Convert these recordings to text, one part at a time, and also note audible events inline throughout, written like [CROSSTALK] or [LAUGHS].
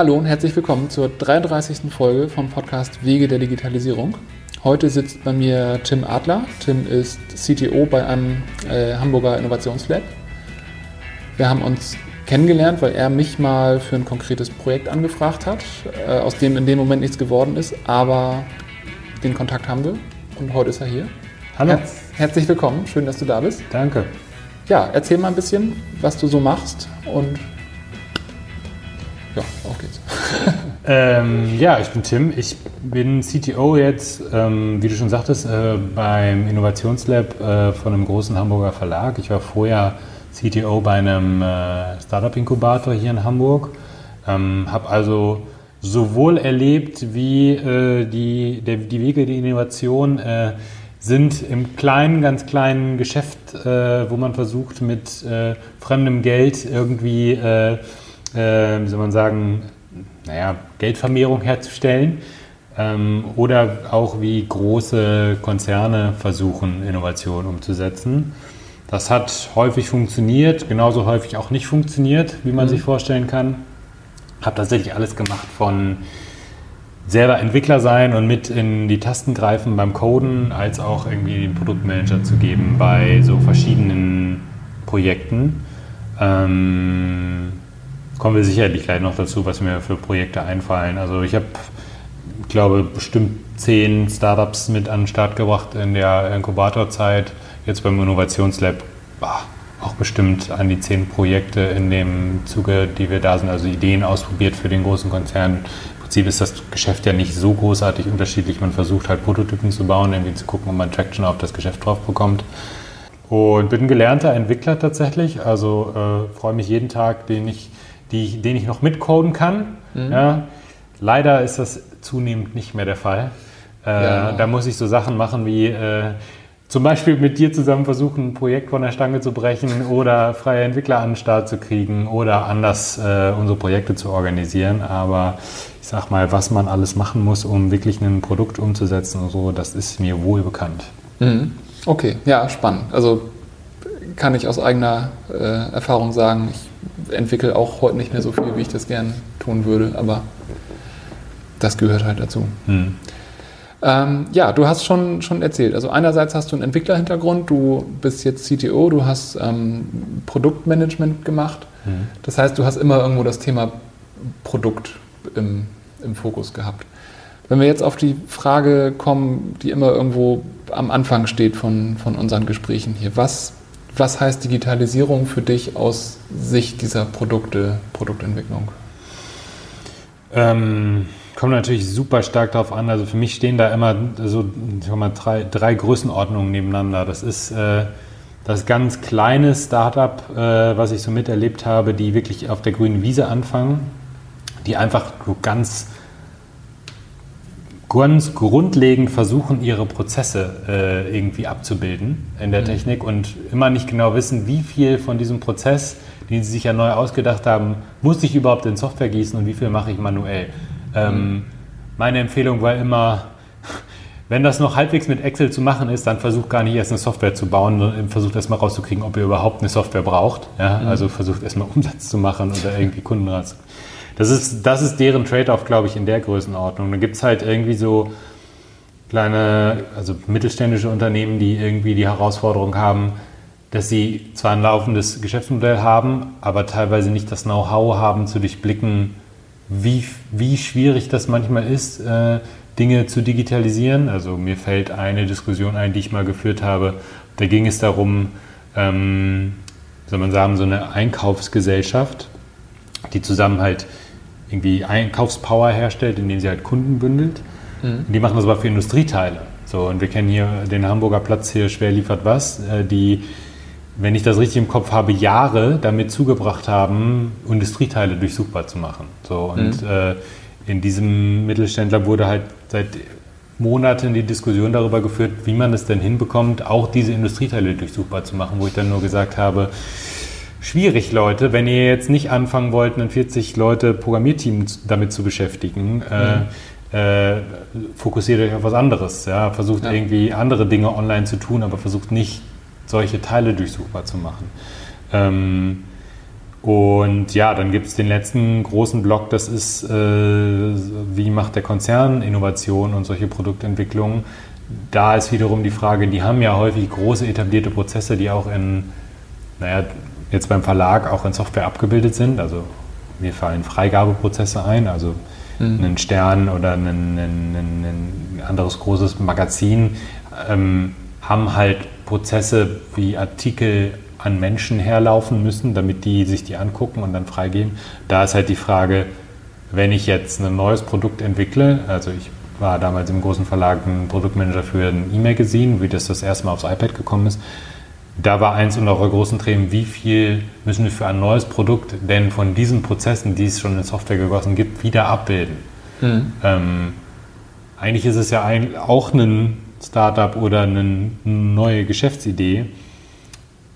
Hallo und herzlich willkommen zur 33. Folge vom Podcast Wege der Digitalisierung. Heute sitzt bei mir Tim Adler. Tim ist CTO bei einem äh, Hamburger Innovationslab. Wir haben uns kennengelernt, weil er mich mal für ein konkretes Projekt angefragt hat, äh, aus dem in dem Moment nichts geworden ist, aber den Kontakt haben wir und heute ist er hier. Hallo. Herz, herzlich willkommen, schön, dass du da bist. Danke. Ja, erzähl mal ein bisschen, was du so machst und ja, auf geht's. [LAUGHS] Ähm, ja, ich bin Tim. Ich bin CTO jetzt, ähm, wie du schon sagtest, äh, beim Innovationslab äh, von einem großen Hamburger Verlag. Ich war vorher CTO bei einem äh, Startup-Inkubator hier in Hamburg. Ähm, Habe also sowohl erlebt, wie äh, die, der, die Wege der Innovation äh, sind im kleinen, ganz kleinen Geschäft, äh, wo man versucht, mit fremdem Geld irgendwie, äh, wie soll man sagen, naja, Geldvermehrung herzustellen. Ähm, oder auch wie große Konzerne versuchen, Innovation umzusetzen. Das hat häufig funktioniert, genauso häufig auch nicht funktioniert, wie man Mhm. sich vorstellen kann. Habe tatsächlich alles gemacht von selber Entwickler sein und mit in die Tasten greifen beim Coden, als auch irgendwie den Produktmanager zu geben bei so verschiedenen Projekten. Ähm, kommen wir sicherlich gleich noch dazu, was mir für Projekte einfallen. Also ich habe, glaube bestimmt zehn Startups mit an den Start gebracht in der Inkubatorzeit. Jetzt beim Innovationslab bah, auch bestimmt an die zehn Projekte in dem Zuge, die wir da sind, also Ideen ausprobiert für den großen Konzern. Im Prinzip ist das Geschäft ja nicht so großartig unterschiedlich. Man versucht halt Prototypen zu bauen, irgendwie zu gucken, ob man Traction auf das Geschäft drauf bekommt. Und bin gelernter Entwickler tatsächlich. Also äh, freue mich jeden Tag, den ich, die, den ich noch mitcoden kann. Ja. Leider ist das zunehmend nicht mehr der Fall. Äh, Ja. Da muss ich so Sachen machen wie äh, zum Beispiel mit dir zusammen versuchen, ein Projekt von der Stange zu brechen oder freie Entwickler an den Start zu kriegen oder anders äh, unsere Projekte zu organisieren. Aber ich sag mal, was man alles machen muss, um wirklich ein Produkt umzusetzen und so, das ist mir wohl bekannt. Mhm. Okay, ja, spannend. Also kann ich aus eigener äh, Erfahrung sagen, ich entwickle auch heute nicht mehr so viel, wie ich das gern tun würde, aber das gehört halt dazu. Hm. Ähm, ja, du hast schon, schon erzählt. Also einerseits hast du einen Entwicklerhintergrund, du bist jetzt CTO, du hast ähm, Produktmanagement gemacht. Mhm. Das heißt, du hast immer irgendwo das Thema Produkt im, im Fokus gehabt. Wenn wir jetzt auf die Frage kommen, die immer irgendwo am Anfang steht von, von unseren Gesprächen hier, was, was heißt Digitalisierung für dich aus Sicht dieser Produkte, Produktentwicklung? Ähm, kommt natürlich super stark darauf an. Also für mich stehen da immer so mal, drei, drei Größenordnungen nebeneinander. Das ist äh, das ganz kleine Startup, äh, was ich so miterlebt habe, die wirklich auf der grünen Wiese anfangen, die einfach so ganz ganz grundlegend versuchen, ihre Prozesse äh, irgendwie abzubilden in der Mhm. Technik und immer nicht genau wissen, wie viel von diesem Prozess, den sie sich ja neu ausgedacht haben, muss ich überhaupt in Software gießen und wie viel mache ich manuell. Ähm, meine Empfehlung war immer, wenn das noch halbwegs mit Excel zu machen ist, dann versucht gar nicht erst eine Software zu bauen, sondern versucht erst mal rauszukriegen, ob ihr überhaupt eine Software braucht. Ja? Also versucht erst mal Umsatz zu machen oder irgendwie Kunden raus. Das ist, das ist deren Trade-off, glaube ich, in der Größenordnung. Da gibt es halt irgendwie so kleine, also mittelständische Unternehmen, die irgendwie die Herausforderung haben, dass sie zwar ein laufendes Geschäftsmodell haben, aber teilweise nicht das Know-how haben zu durchblicken, wie, wie schwierig das manchmal ist, äh, Dinge zu digitalisieren. Also mir fällt eine Diskussion ein, die ich mal geführt habe. Da ging es darum, ähm, soll man sagen, so eine Einkaufsgesellschaft, die zusammen halt irgendwie Einkaufspower herstellt, indem sie halt Kunden bündelt. Und die machen das aber für Industrieteile. So, und wir kennen hier den Hamburger Platz hier, schwer liefert was, äh, die, wenn ich das richtig im Kopf habe, Jahre damit zugebracht haben, Industrieteile durchsuchbar zu machen. So, und äh, in diesem Mittelständler wurde halt seit Monaten die Diskussion darüber geführt, wie man es denn hinbekommt, auch diese Industrieteile durchsuchbar zu machen, wo ich dann nur gesagt habe, schwierig, Leute, wenn ihr jetzt nicht anfangen wollt, ein 40 Leute Programmierteam damit zu beschäftigen, äh, äh, fokussiert euch auf was anderes. Ja? Versucht Ja. irgendwie andere Dinge online zu tun, aber versucht nicht, solche Teile durchsuchbar zu machen. Ähm, Und ja, dann gibt es den letzten großen Block, das ist, äh, wie macht der Konzern Innovation und solche Produktentwicklungen. Da ist wiederum die Frage, die haben ja häufig große etablierte Prozesse, die auch in, naja, jetzt beim Verlag auch in Software abgebildet sind. Also mir fallen Freigabeprozesse ein, also mhm. einen Stern oder ein, ein, ein, anderes großes Magazin ähm, haben halt Prozesse wie Artikel an Menschen herlaufen müssen, damit die sich die angucken und dann freigeben. Da ist halt die Frage, wenn ich jetzt ein neues Produkt entwickle, also ich war damals im großen Verlag ein Produktmanager für ein E-Magazin, wie das das erste Mal aufs iPad gekommen ist. Da war eins unserer großen Themen, wie viel müssen wir für ein neues Produkt denn von diesen Prozessen, die es schon in Software gegossen gibt, wieder abbilden. Mhm. Ähm, eigentlich ist es ja ein, auch ein Startup oder eine neue Geschäftsidee,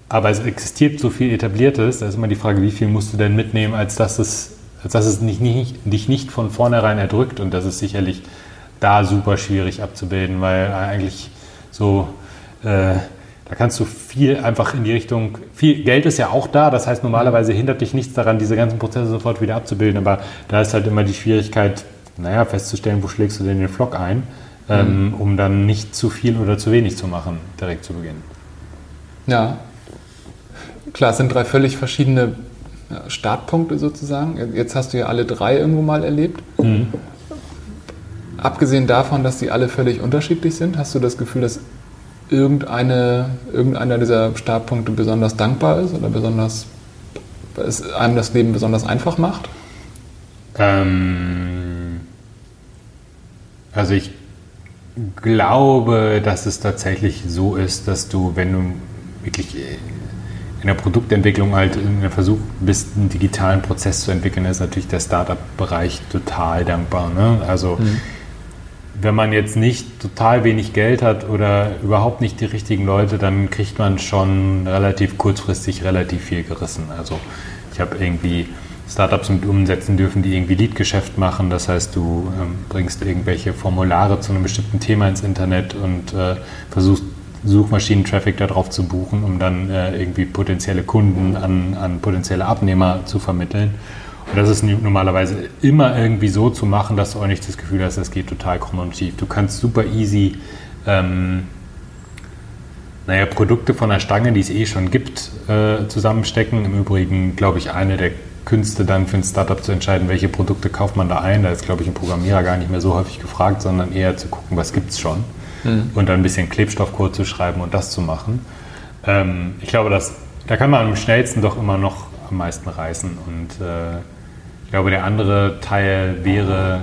aber es existiert so viel Etabliertes, da ist immer die Frage, wie viel musst du denn mitnehmen, als dass es, als dass es nicht, nicht, dich nicht von vornherein erdrückt. Und das ist sicherlich da super schwierig abzubilden, weil eigentlich so, äh, da kannst du viel einfach in die Richtung, viel Geld ist ja auch da, das heißt normalerweise hindert dich nichts daran, diese ganzen Prozesse sofort wieder abzubilden, aber da ist halt immer die Schwierigkeit, naja, festzustellen, wo schlägst du denn den Flock ein, ähm, mhm. um dann nicht zu viel oder zu wenig zu machen, direkt zu Beginn. Ja, klar, es sind drei völlig verschiedene Startpunkte sozusagen. Jetzt hast du ja alle drei irgendwo mal erlebt. Mhm. Abgesehen davon, dass die alle völlig unterschiedlich sind, hast du das Gefühl, dass irgendeine, irgendeiner dieser Startpunkte besonders dankbar ist oder besonders es einem das Leben besonders einfach macht? Ähm, also ich glaube, dass es tatsächlich so ist, dass du, wenn du wirklich in der Produktentwicklung halt in der Versuch bist, einen digitalen Prozess zu entwickeln, ist natürlich der Startup-Bereich total dankbar. Ne? Also mhm. Wenn man jetzt nicht total wenig Geld hat oder überhaupt nicht die richtigen Leute, dann kriegt man schon relativ kurzfristig relativ viel gerissen. Also ich habe irgendwie Startups mit umsetzen dürfen, die irgendwie Lead-Geschäft machen. Das heißt, du ähm, bringst irgendwelche Formulare zu einem bestimmten Thema ins Internet und äh, versuchst Suchmaschinen-Traffic darauf zu buchen, um dann äh, irgendwie potenzielle Kunden an, an potenzielle Abnehmer zu vermitteln. Und das ist normalerweise immer irgendwie so zu machen, dass du auch nicht das Gefühl hast, das geht total krumm und schief. Du kannst super easy ähm, naja, Produkte von der Stange, die es eh schon gibt, äh, zusammenstecken. Im Übrigen, glaube ich, eine der Künste dann für ein Startup zu entscheiden, welche Produkte kauft man da ein. Da ist, glaube ich, ein Programmierer gar nicht mehr so häufig gefragt, sondern eher zu gucken, was gibt es schon mhm. und dann ein bisschen Klebstoffcode zu schreiben und das zu machen. Ähm, ich glaube, dass, da kann man am schnellsten doch immer noch am meisten reißen. Und äh, glaube, der andere Teil wäre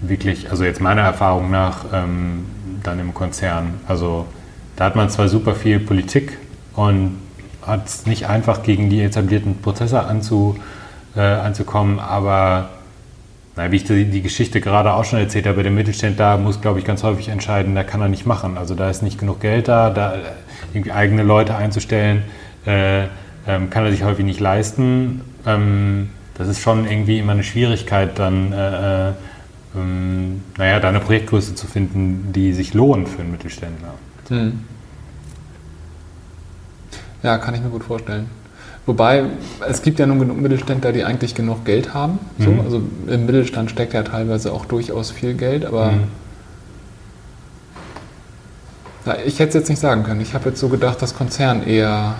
wirklich, also jetzt meiner Erfahrung nach, ähm, dann im Konzern. Also da hat man zwar super viel Politik und hat es nicht einfach gegen die etablierten Prozesse anzu, äh, anzukommen, aber na, wie ich die, die, Geschichte gerade auch schon erzählt habe, der Mittelständler muss, glaube ich, ganz häufig entscheiden, da kann er nicht machen. Also da ist nicht genug Geld da, da irgendwie eigene Leute einzustellen, äh, ähm, kann er sich häufig nicht leisten. Ähm, das ist schon irgendwie immer eine Schwierigkeit, dann, äh, äh, ähm, naja, da eine Projektgröße zu finden, die sich lohnt für einen Mittelständler. Hm. Ja, kann ich mir gut vorstellen. Wobei, es gibt ja nun genug Mittelständler, die eigentlich genug Geld haben. So. Mhm. Also im Mittelstand steckt ja teilweise auch durchaus viel Geld, aber mhm. ja, ich hätte es jetzt nicht sagen können. Ich habe jetzt so gedacht, dass Konzern eher,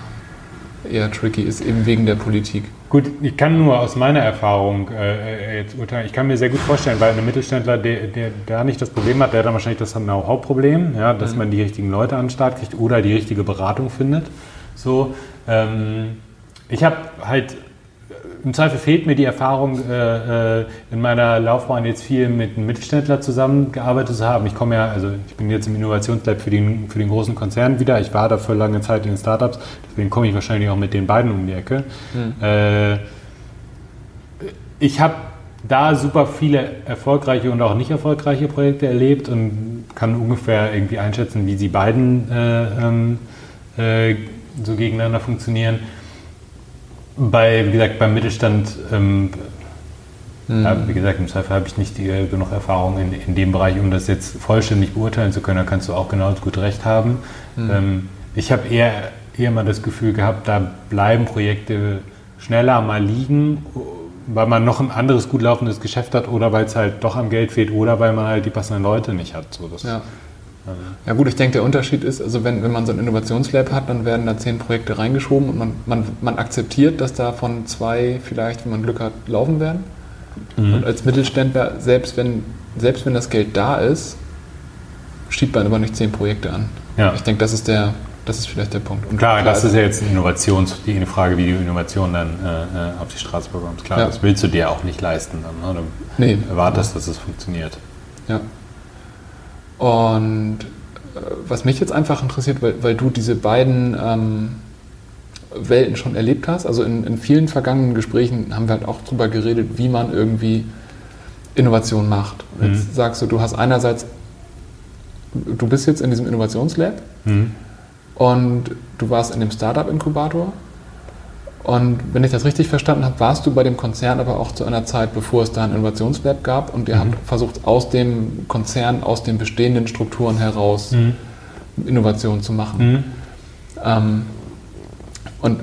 eher tricky ist, eben wegen der Politik. Gut, ich kann nur aus meiner Erfahrung äh, jetzt urteilen. Ich kann mir sehr gut vorstellen, weil ein Mittelständler, der, der, der nicht das Problem hat, der hat dann wahrscheinlich das Know-how-Problem, ja, dass mhm. man die richtigen Leute an den Start kriegt oder die richtige Beratung findet. So, ähm, ich habe halt, im Zweifel fehlt mir die Erfahrung, äh, äh, in meiner Laufbahn jetzt viel mit einem Mittelständler zusammengearbeitet zu haben. Ich komme ja, also ich bin jetzt im Innovationslab für den, für den großen Konzern wieder. Ich war da für lange Zeit in den Startups, deswegen komme ich wahrscheinlich auch mit den beiden um die Ecke. Mhm. Äh, ich habe da super viele erfolgreiche und auch nicht erfolgreiche Projekte erlebt und kann ungefähr irgendwie einschätzen, wie sie beiden äh, ähm, äh, so gegeneinander funktionieren bei, wie gesagt, beim Mittelstand, ähm, mhm. ja, wie gesagt, im Zweifel habe ich nicht die, äh, genug Erfahrung in, in dem Bereich, um das jetzt vollständig beurteilen zu können. Da kannst du auch genauso gut recht haben. Mhm. Ähm, ich habe eher, eher mal das Gefühl gehabt, da bleiben Projekte schneller mal liegen, weil man noch ein anderes gut laufendes Geschäft hat oder weil es halt doch am Geld fehlt oder weil man halt die passenden Leute nicht hat. So, das, Ja. Ja gut, ich denke, der Unterschied ist, also wenn, wenn man so ein Innovationslab hat, dann werden da zehn Projekte reingeschoben und man, man, man akzeptiert, dass davon zwei vielleicht, wenn man Glück hat, laufen werden. Mhm. Und als Mittelständler, selbst wenn, selbst wenn das Geld da ist, schiebt man aber nicht zehn Projekte an. Ja. Ich denke, das ist der, das ist vielleicht der Punkt. Und Klar, das ist ja jetzt eine Innovations, die Frage, wie du Innovation dann äh, äh, auf die Straße bekommst. Klar, Ja. das willst du dir auch nicht leisten. Dann, ne? Du Nee. erwartest, dass es funktioniert. Ja. Und äh, was mich jetzt einfach interessiert, weil, weil du diese beiden ähm, Welten schon erlebt hast, also in, in vielen vergangenen Gesprächen haben wir halt auch drüber geredet, wie man irgendwie Innovation macht. Und Jetzt Mhm. sagst du, du hast einerseits, du bist jetzt in diesem Innovationslab Mhm. und du warst in dem Startup-Inkubator. Und wenn ich das richtig verstanden habe, warst du bei dem Konzern aber auch zu einer Zeit, bevor es da ein Innovationslab gab und ihr Mhm. habt versucht, aus dem Konzern, aus den bestehenden Strukturen heraus Mhm. Innovation zu machen. Mhm. Ähm, und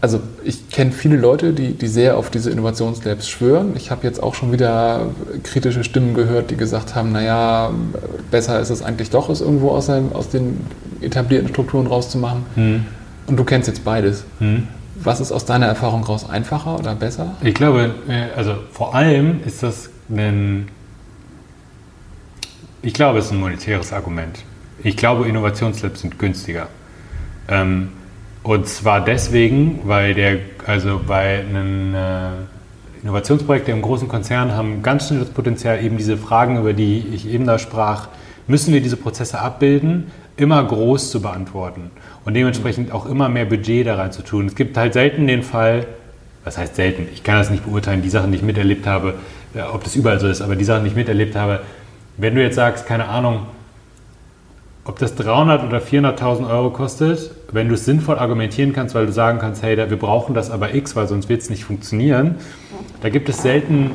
also ich kenne viele Leute, die, die sehr auf diese Innovationslabs schwören. Ich habe jetzt auch schon wieder kritische Stimmen gehört, die gesagt haben, naja, besser ist es eigentlich doch, es irgendwo aus, einem, aus den etablierten Strukturen rauszumachen. Mhm. Und du kennst jetzt beides. Mhm. Was ist aus deiner Erfahrung raus einfacher oder besser? Ich glaube, äh, also vor allem ist das ein, ich glaube, es ist ein monetäres Argument. Ich glaube, Innovationslabs sind günstiger. Ähm, und zwar deswegen, weil der, also bei einem äh, Innovationsprojekt im großen Konzern haben ganz schnell das Potenzial, eben diese Fragen, über die ich eben da sprach, müssen wir diese Prozesse abbilden, immer groß zu beantworten und dementsprechend auch immer mehr Budget da rein zu tun. Es gibt halt selten den Fall, was heißt selten, ich kann das nicht beurteilen, die Sachen, die ich miterlebt habe, ja, ob das überall so ist, aber die Sachen, die ich miterlebt habe, wenn du jetzt sagst, keine Ahnung, ob das 300 oder 400.000 Euro kostet, wenn du es sinnvoll argumentieren kannst, weil du sagen kannst, hey, wir brauchen das aber X, weil sonst wird es nicht funktionieren, da gibt es selten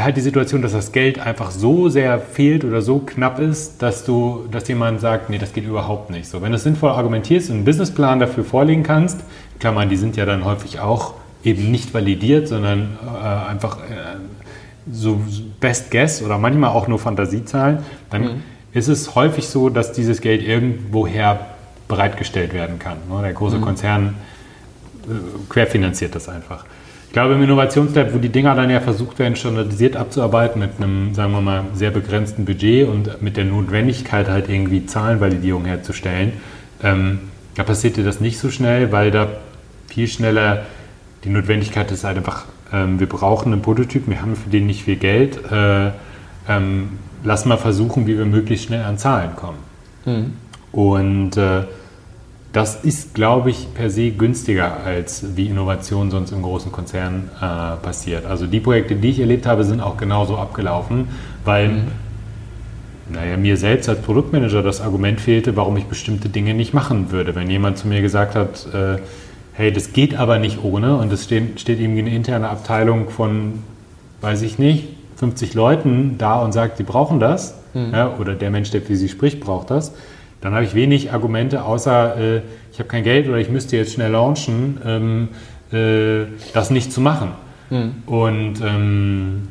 halt die Situation, dass das Geld einfach so sehr fehlt oder so knapp ist, dass du, dass jemand sagt, nee, das geht überhaupt nicht. So, wenn du es sinnvoll argumentierst und einen Businessplan dafür vorlegen kannst, Klammern, die sind ja dann häufig auch eben nicht validiert, sondern äh, einfach äh, so Best Guess oder manchmal auch nur Fantasiezahlen, dann ist es häufig so, dass dieses Geld irgendwoher bereitgestellt werden kann. ne? Der große Konzern äh, querfinanziert das einfach. Ich glaube, im Innovationslab, wo die Dinger dann ja versucht werden, standardisiert abzuarbeiten mit einem, sagen wir mal, sehr begrenzten Budget und mit der Notwendigkeit halt irgendwie Zahlenvalidierung herzustellen, ähm, da passiert dir das nicht so schnell, weil da viel schneller die Notwendigkeit ist halt einfach, ähm, wir brauchen einen Prototyp, wir haben für den nicht viel Geld, äh, ähm, lass mal versuchen, wie wir möglichst schnell an Zahlen kommen. Mhm. Und äh, das ist, glaube ich, per se günstiger, als wie Innovation sonst im großen Konzern äh, passiert. Also die Projekte, die ich erlebt habe, sind auch genauso abgelaufen, weil naja, mir selbst als Produktmanager das Argument fehlte, warum ich bestimmte Dinge nicht machen würde. Wenn jemand zu mir gesagt hat, äh, hey, das geht aber nicht ohne und es steht, steht irgendwie eine interne Abteilung von, weiß ich nicht, 50 Leuten da und sagt, sie brauchen das, ja, oder der Mensch, der für sie spricht, braucht das, dann habe ich wenig Argumente, außer äh, ich habe kein Geld oder ich müsste jetzt schnell launchen, ähm, äh, das nicht zu machen. Und ähm,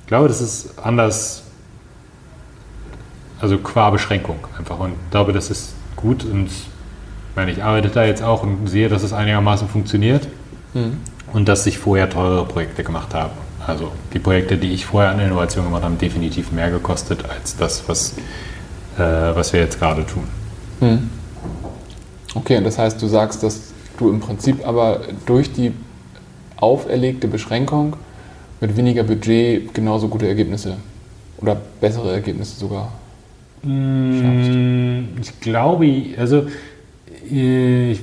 ich glaube, das ist anders, also qua Beschränkung einfach. Und ich glaube, das ist gut und ich meine, ich arbeite da jetzt auch und sehe, dass es einigermaßen funktioniert und dass ich vorher teurere Projekte gemacht habe. Also die Projekte, die ich vorher an Innovation gemacht habe, haben definitiv mehr gekostet als das, was, was wir jetzt gerade tun. Mhm. Okay, und das heißt, du sagst, dass du im Prinzip aber durch die auferlegte Beschränkung mit weniger Budget genauso gute Ergebnisse oder bessere Ergebnisse sogar. Mm, Ich glaube, also äh, ich,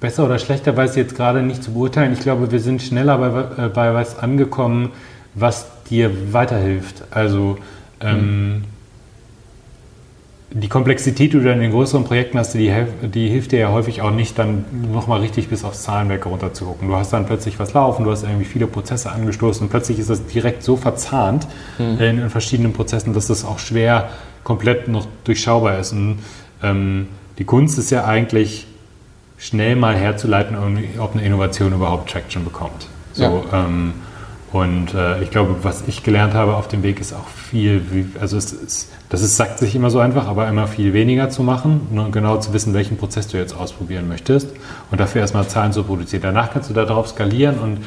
besser oder schlechter weiß ich jetzt gerade nicht zu beurteilen. Ich glaube, wir sind schneller bei, äh, bei was angekommen, was dir weiterhilft. Also ähm, die Komplexität, die du dann in den größeren Projekten hast, die, die hilft dir ja häufig auch nicht, dann nochmal richtig bis aufs Zahlenwerk runter zu gucken. Du hast dann plötzlich was laufen, du hast irgendwie viele Prozesse angestoßen und plötzlich ist das direkt so verzahnt in, in verschiedenen Prozessen, dass das auch schwer komplett noch durchschaubar ist. Und ähm, die Kunst ist ja eigentlich, schnell mal herzuleiten, ob eine Innovation überhaupt Traction bekommt. So, ja. ähm, und äh, ich glaube, was ich gelernt habe auf dem Weg ist auch viel, also es ist, das ist, sagt sich immer so einfach, aber immer viel weniger zu machen, nur genau zu wissen, welchen Prozess du jetzt ausprobieren möchtest und dafür erstmal Zahlen zu produzieren. Danach kannst du darauf skalieren und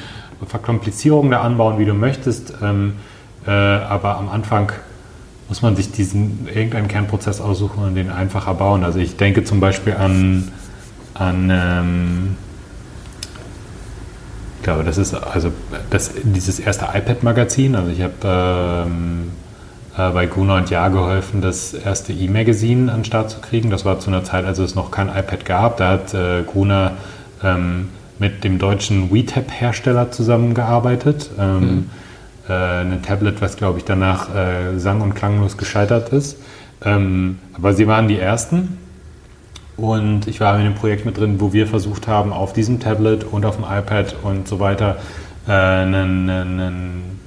Verkomplizierungen da anbauen, wie du möchtest, ähm, äh, aber am Anfang muss man sich diesen irgendeinen Kernprozess aussuchen und den einfacher bauen. Also ich denke zum Beispiel an, an ähm, ich glaube, das ist also das, dieses erste iPad-Magazin. Also ich habe ähm, äh, bei Gruner und Jahr geholfen, das erste E-Magazin an den Start zu kriegen. Das war zu einer Zeit, als es noch kein iPad gab. Da hat äh, Gruner ähm, mit dem deutschen WeTab-Hersteller zusammengearbeitet. Ähm, mhm. äh, ein Tablet, was glaube ich danach äh, sang- und klanglos gescheitert ist. Ähm, aber sie waren die ersten und ich war in dem Projekt mit drin, wo wir versucht haben, auf diesem Tablet und auf dem iPad und so weiter äh, einen, einen,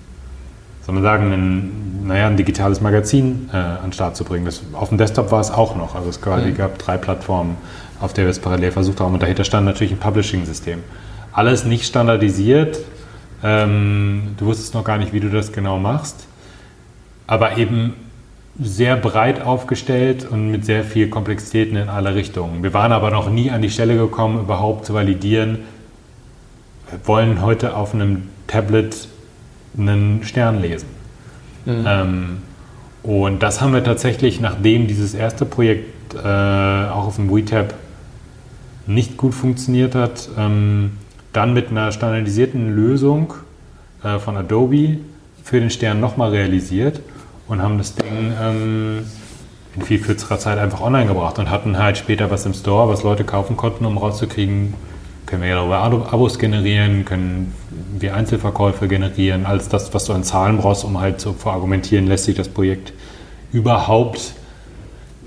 soll man sagen, ein, naja, ein digitales Magazin äh, an den Start zu bringen. Das, auf dem Desktop war es auch noch. Also es quasi mhm. gab drei Plattformen, auf der wir es parallel versucht haben. Und dahinter stand natürlich ein Publishing-System. Alles nicht standardisiert. Ähm, du wusstest noch gar nicht, wie du das genau machst. Aber eben sehr breit aufgestellt und mit sehr viel Komplexitäten in alle Richtungen. Wir waren aber noch nie an die Stelle gekommen, überhaupt zu validieren, wir wollen heute auf einem Tablet einen Stern lesen. Mhm. Ähm, und das haben wir tatsächlich, nachdem dieses erste Projekt äh, auch auf dem WeTab nicht gut funktioniert hat, ähm, dann mit einer standardisierten Lösung äh, von Adobe für den Stern nochmal realisiert und haben das Ding ähm, in viel kürzerer Zeit einfach online gebracht und hatten halt später was im Store, was Leute kaufen konnten, um rauszukriegen, können wir ja darüber Abos generieren, können wir Einzelverkäufe generieren, alles das, was du an Zahlen brauchst, um halt zu verargumentieren, lässt sich das Projekt überhaupt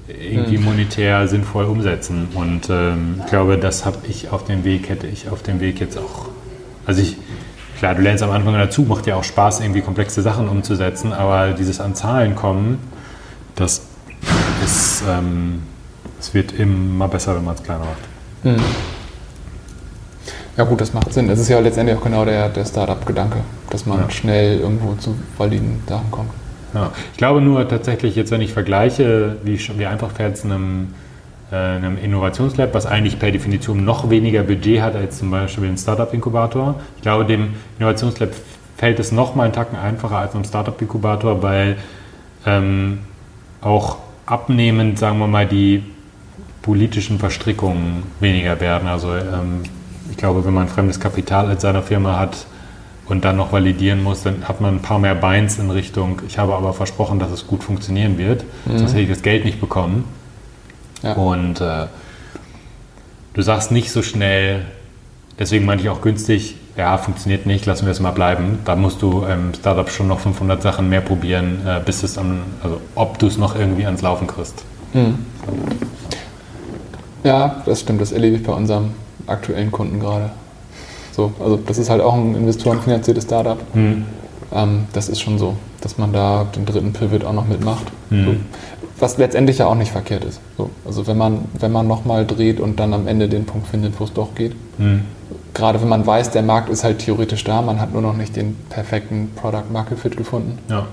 irgendwie hm. monetär sinnvoll umsetzen. Und ähm, ich glaube, das habe ich auf dem Weg, hätte ich auf dem Weg jetzt auch. Also ich, klar, du lernst am Anfang dazu, macht ja auch Spaß, irgendwie komplexe Sachen umzusetzen, aber dieses an Zahlen kommen, das ist, ähm, es wird immer besser, wenn man es kleiner macht. Mhm. Ja gut, das macht Sinn. Es ist ja letztendlich auch genau der, der Startup-Gedanke, dass man ja. schnell irgendwo zu validen Sachen kommt. Ja. Ich glaube nur tatsächlich, jetzt wenn ich vergleiche, wie, wie einfach fährt es einem einem Innovationslab, was eigentlich per Definition noch weniger Budget hat als zum Beispiel ein Startup-Inkubator. Ich glaube, dem Innovationslab fällt es noch mal einen Tacken einfacher als einem Startup-Inkubator, weil ähm, auch abnehmend, sagen wir mal, die politischen Verstrickungen weniger werden. Also ähm, ich glaube, wenn man fremdes Kapital in seiner Firma hat und dann noch validieren muss, dann hat man ein paar mehr Beins in Richtung, ich habe aber versprochen, dass es gut funktionieren wird, mhm. sonst hätte ich das Geld nicht bekommen. Ja. Und äh, du sagst nicht so schnell, deswegen meine ich auch günstig, ja, funktioniert nicht, lassen wir es mal bleiben. Da musst du im Startup schon noch 500 Sachen mehr probieren, äh, bis es an, also ob du es noch irgendwie ans Laufen kriegst. Mhm. Ja, das stimmt, das erlebe ich bei unserem aktuellen Kunden gerade. So, also das ist halt auch ein investorenfinanziertes Startup. Mhm. Ähm, das ist schon so, dass man da den dritten Pivot auch noch mitmacht. Mhm. So was letztendlich ja auch nicht verkehrt ist. So, also wenn man, wenn man nochmal dreht und dann am Ende den Punkt findet, wo es doch geht. Mhm. Gerade wenn man weiß, der Markt ist halt theoretisch da, man hat nur noch nicht den perfekten Product Market Fit gefunden. Ja.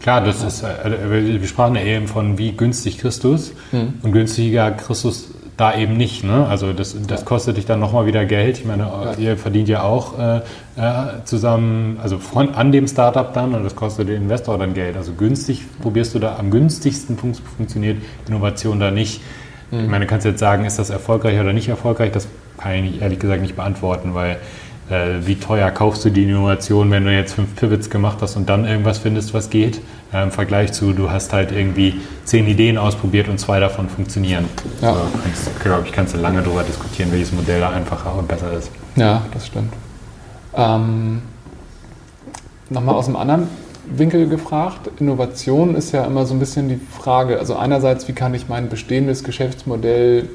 Klar, das ist, äh, wir sprachen ja eben von wie günstig Christus mhm. und günstiger Christus da eben nicht. Ne? Also das, das kostet dich dann nochmal wieder Geld. Ich meine, ihr verdient ja auch äh, äh, zusammen, also von, an dem Startup dann und das kostet den Investor dann Geld. Also günstig probierst du da, am günstigsten fun funktioniert Innovation da nicht. Mhm. Ich meine, du kannst jetzt sagen, ist das erfolgreich oder nicht erfolgreich? Das kann ich ehrlich gesagt nicht beantworten, weil äh, wie teuer kaufst du die Innovation, wenn du jetzt fünf Pivots gemacht hast und dann irgendwas findest, was geht, äh, im Vergleich zu, du hast halt irgendwie zehn Ideen ausprobiert und zwei davon funktionieren. Ja. Also, glaube ich, kannst du lange darüber diskutieren, welches Modell da einfacher und besser ist. Ja, das stimmt. Ähm, Nochmal aus einem anderen Winkel gefragt. Innovation ist ja immer so ein bisschen die Frage, also einerseits, wie kann ich mein bestehendes Geschäftsmodell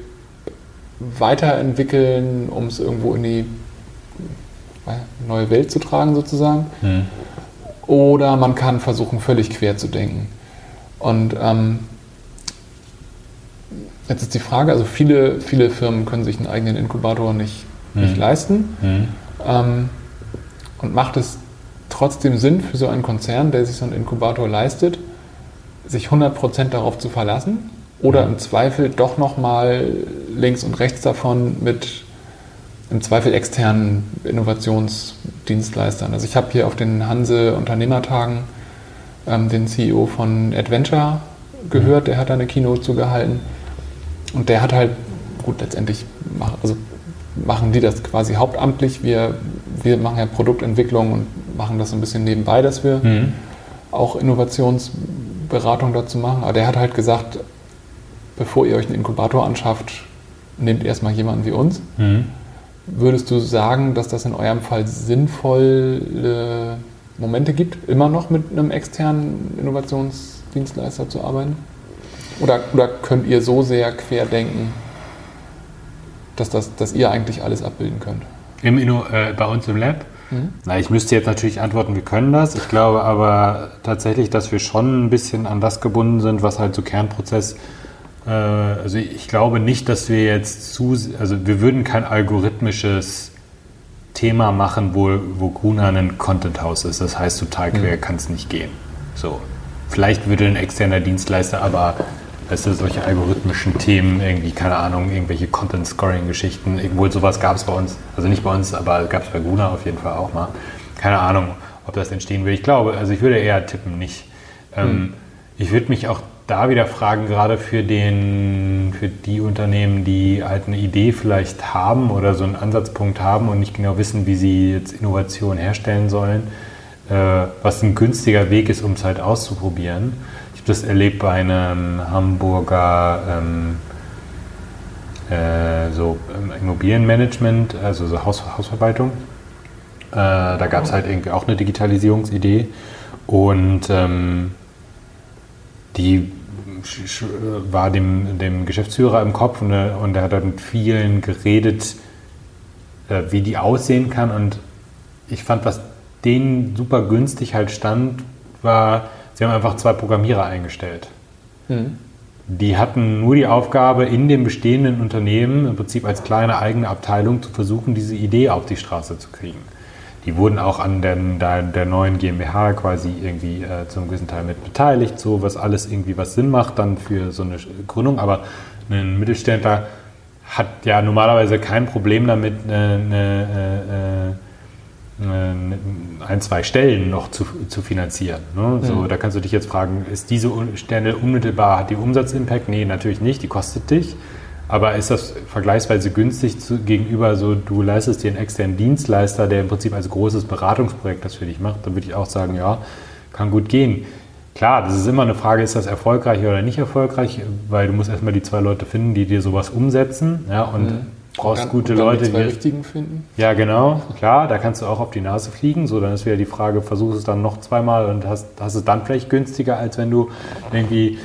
weiterentwickeln, um es irgendwo in die neue Welt zu tragen sozusagen. Mhm. Oder man kann versuchen, völlig quer zu denken. Und ähm, Jetzt ist die Frage, also viele, viele Firmen können sich einen eigenen Inkubator nicht, Mhm. nicht leisten. Mhm. Ähm, und macht es trotzdem Sinn für so einen Konzern, der sich so einen Inkubator leistet, sich 100% darauf zu verlassen? Oder Mhm. im Zweifel doch nochmal links und rechts davon mit im Zweifel externen Innovationsdienstleistern? Also ich habe hier auf den Hanse Unternehmertagen ähm, den CEO von Adventure gehört, der hat da eine Keynote zugehalten. Und der hat halt, gut, letztendlich mach, also machen die das quasi hauptamtlich. Wir, wir machen ja Produktentwicklung und machen das so ein bisschen nebenbei, dass wir Mhm. auch Innovationsberatung dazu machen. Aber der hat halt gesagt, bevor ihr euch einen Inkubator anschafft, nehmt erstmal jemanden wie uns. Mhm. Würdest du sagen, dass das in eurem Fall sinnvolle Momente gibt, immer noch mit einem externen Innovationsdienstleister zu arbeiten? Oder, oder könnt ihr so sehr querdenken, dass, das, dass ihr eigentlich alles abbilden könnt? Im Inno, äh, bei uns im Lab? Mhm. Na, ich müsste jetzt natürlich antworten, wir können das. Ich glaube aber tatsächlich, dass wir schon ein bisschen an das gebunden sind, was halt so Kernprozess. Äh, also ich glaube nicht, dass wir jetzt zu, also wir würden kein algorithmisches Thema machen, wo, wo Gruner ein Content-Haus ist. Das heißt, total quer kann es nicht gehen. So. Vielleicht würde ein externer Dienstleister aber weißt du, solche algorithmischen Themen, irgendwie, keine Ahnung, irgendwelche Content-Scoring-Geschichten, irgendwo sowas gab es bei uns, also nicht bei uns, aber gab es bei Gruner auf jeden Fall auch mal. Keine Ahnung, ob das entstehen will. Ich glaube, also ich würde eher tippen, nicht. Ähm, Ich würde mich auch da wieder fragen, gerade für, den, für die Unternehmen, die halt eine Idee vielleicht haben oder so einen Ansatzpunkt haben und nicht genau wissen, wie sie jetzt Innovation herstellen sollen, äh, was ein günstiger Weg ist, um es halt auszuprobieren. Ich habe das erlebt bei einem Hamburger ähm, äh, so ähm, Immobilienmanagement, also so Haus, Hausverwaltung. Äh, da gab es halt irgendwie auch eine Digitalisierungsidee und ähm, die war dem, dem Geschäftsführer im Kopf und, er- und er hat dann mit vielen geredet, äh, wie die aussehen kann. Und ich fand, was denen super günstig halt stand, war, sie haben einfach zwei Programmierer eingestellt. Mhm. Die hatten nur die Aufgabe, in dem bestehenden Unternehmen im Prinzip als kleine eigene Abteilung zu versuchen, diese Idee auf die Straße zu kriegen. Die wurden auch an der, der, der neuen GmbH quasi irgendwie äh, zum gewissen Teil mit beteiligt, so was alles irgendwie was Sinn macht dann für so eine Gründung. Aber ein Mittelständler hat ja normalerweise kein Problem damit, eine, eine, äh, äh, ein, zwei Stellen noch zu, zu finanzieren. Ne? So, Mhm. Da kannst du dich jetzt fragen, ist diese Stelle unmittelbar, hat die Umsatzimpact? Nee, natürlich nicht, die kostet dich. Aber ist das vergleichsweise günstig zu, gegenüber so, du leistest dir einen externen Dienstleister, der im Prinzip als großes Beratungsprojekt das für dich macht? Dann würde ich auch sagen, ja, kann gut gehen. Klar, das ist immer eine Frage, ist das erfolgreich oder nicht erfolgreich, weil du musst erstmal die zwei Leute finden, die dir sowas umsetzen ja, und Mhm. brauchst Und dann- gute und dann Leute, Die zwei richtigen finden? ja, genau, klar, da kannst du auch auf die Nase fliegen. So, dann ist wieder die Frage, versuch es dann noch zweimal und hast, hast es dann vielleicht günstiger, als wenn du irgendwie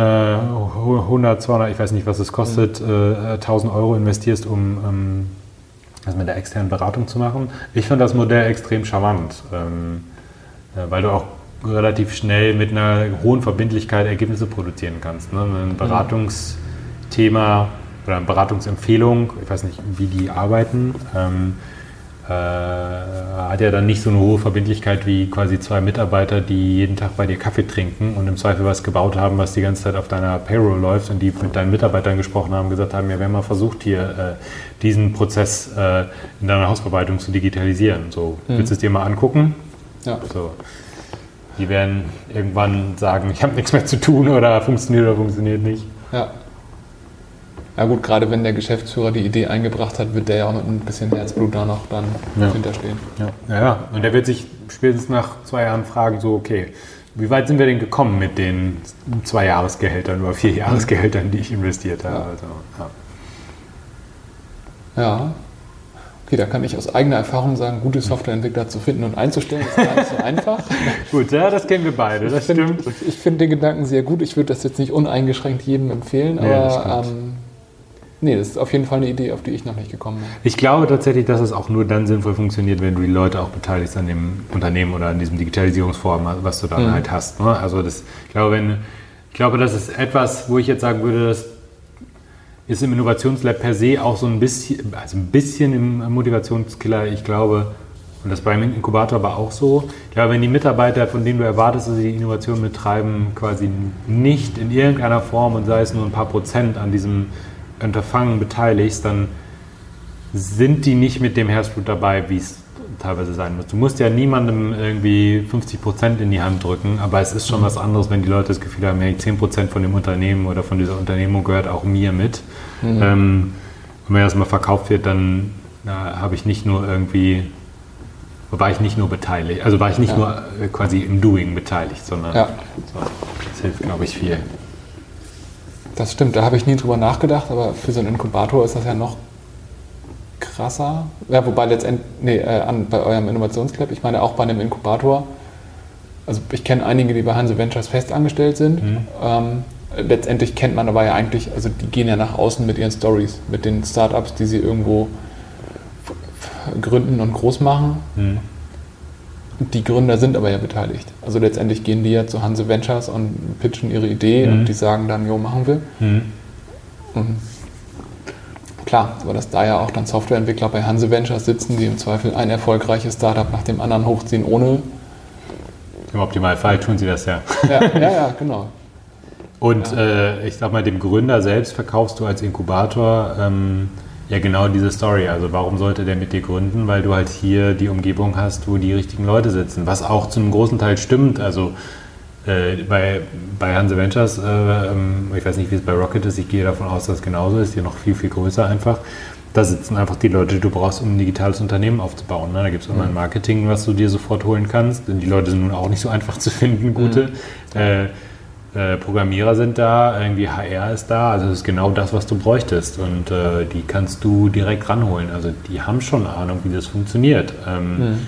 100, 200, ich weiß nicht, was es kostet, äh, 1000 Euro investierst, um ähm, das mit der externen Beratung zu machen. Ich finde das Modell extrem charmant, ähm, äh, weil du auch relativ schnell mit einer hohen Verbindlichkeit Ergebnisse produzieren kannst. Ne? Ein Beratungsthema oder eine Beratungsempfehlung, ich weiß nicht, wie die arbeiten, ähm, äh, hat ja dann nicht so eine hohe Verbindlichkeit wie quasi zwei Mitarbeiter, die jeden Tag bei dir Kaffee trinken und im Zweifel was gebaut haben, was die ganze Zeit auf deiner Payroll läuft und die mit deinen Mitarbeitern gesprochen haben, gesagt haben, ja, wir haben mal versucht, hier äh, diesen Prozess äh, in deiner Hausverwaltung zu digitalisieren. So, Mhm. willst du es dir mal angucken? Ja. So. Die werden irgendwann sagen, ich habe nichts mehr zu tun oder funktioniert oder funktioniert nicht. Ja. Ja gut, gerade wenn der Geschäftsführer die Idee eingebracht hat, wird der ja auch mit ein bisschen Herzblut da noch dann Ja. hinterstehen. Ja. ja, ja. Und der wird sich spätestens nach zwei Jahren fragen, so, okay, wie weit sind wir denn gekommen mit den zwei Jahresgehältern oder vier Jahresgehältern, die ich investiert habe? Ja. Also, ja. Ja. Okay, da kann ich aus eigener Erfahrung sagen, gute Softwareentwickler zu finden und einzustellen, ist gar nicht so einfach. [LAUGHS] Gut, ja, das kennen wir beide, das ich finde stimmt. ich find den Gedanken sehr gut. Ich würde das jetzt nicht uneingeschränkt jedem empfehlen, Nee, aber ähm, nee, das ist auf jeden Fall eine Idee, auf die ich noch nicht gekommen bin. Ich glaube tatsächlich, dass es auch nur dann sinnvoll funktioniert, wenn du die Leute auch beteiligst an dem Unternehmen oder an diesem Digitalisierungsvorhaben, was du dann Mhm. halt hast. Ne? Also das, ich glaube, wenn, ich glaube, das ist etwas, wo ich jetzt sagen würde, dass ist im Innovationslab per se auch so ein bisschen, also ein bisschen im Motivationskiller. Ich glaube, und das beim Inkubator aber auch so. Ich glaube, wenn die Mitarbeiter, von denen du erwartest, dass sie die Innovation betreiben, quasi nicht in irgendeiner Form und sei es nur ein paar Prozent an diesem Unterfangen beteiligst, dann sind die nicht mit dem Herzblut dabei, wie es teilweise sein muss. Du musst ja niemandem irgendwie 50 Prozent in die Hand drücken, aber es ist schon mhm. was anderes, wenn die Leute das Gefühl haben, ja, 10 Prozent von dem Unternehmen oder von dieser Unternehmung gehört auch mir mit. Mhm. Ähm, und wenn das mal verkauft wird, dann habe ich nicht nur irgendwie war ich nicht nur beteiligt, also war ich nicht ja. nur äh, quasi im Doing beteiligt, sondern ja. so, das hilft, glaube ich, viel. Das stimmt, da habe ich nie drüber nachgedacht, aber für so einen Inkubator ist das ja noch krasser. Ja, wobei letztendlich, nee, äh, an, bei eurem Innovationsclub, ich meine auch bei einem Inkubator, also ich kenne einige, die bei Hanse Ventures fest angestellt sind. Mhm. Ähm, letztendlich kennt man aber ja eigentlich, also die gehen ja nach außen mit ihren Stories, mit den Startups, die sie irgendwo gründen und groß machen. Mhm. Die Gründer sind aber ja beteiligt. Also letztendlich gehen die ja zu Hanse Ventures und pitchen ihre Idee mhm. und die sagen dann, jo, machen wir. Mhm. Klar, aber dass da ja auch dann Softwareentwickler bei Hanse Ventures sitzen, die im Zweifel ein erfolgreiches Startup nach dem anderen hochziehen, ohne. Im Optimalfall tun sie das ja. Ja, ja, ja genau. Und ja. äh, ich sag mal, dem Gründer selbst verkaufst du als Inkubator ähm, ja, genau diese Story. Also warum sollte der mit dir gründen? Weil du halt hier die Umgebung hast, wo die richtigen Leute sitzen. Was auch zu einem großen Teil stimmt. Also äh, bei, bei Hanse Ventures, äh, ähm, ich weiß nicht, wie es bei Rocket ist, ich gehe davon aus, dass es genauso ist, hier noch viel, viel größer einfach. Da sitzen einfach die Leute, die du brauchst, um ein digitales Unternehmen aufzubauen. Ne? Da gibt es immer ein Marketing, was du dir sofort holen kannst. Denn die Leute sind nun auch nicht so einfach zu finden, gute. Mhm. Äh, äh, Programmierer sind da, irgendwie HR ist da, also das ist genau das, was du bräuchtest und äh, die kannst du direkt ranholen. Also die haben schon Ahnung, wie das funktioniert. Ähm, mhm.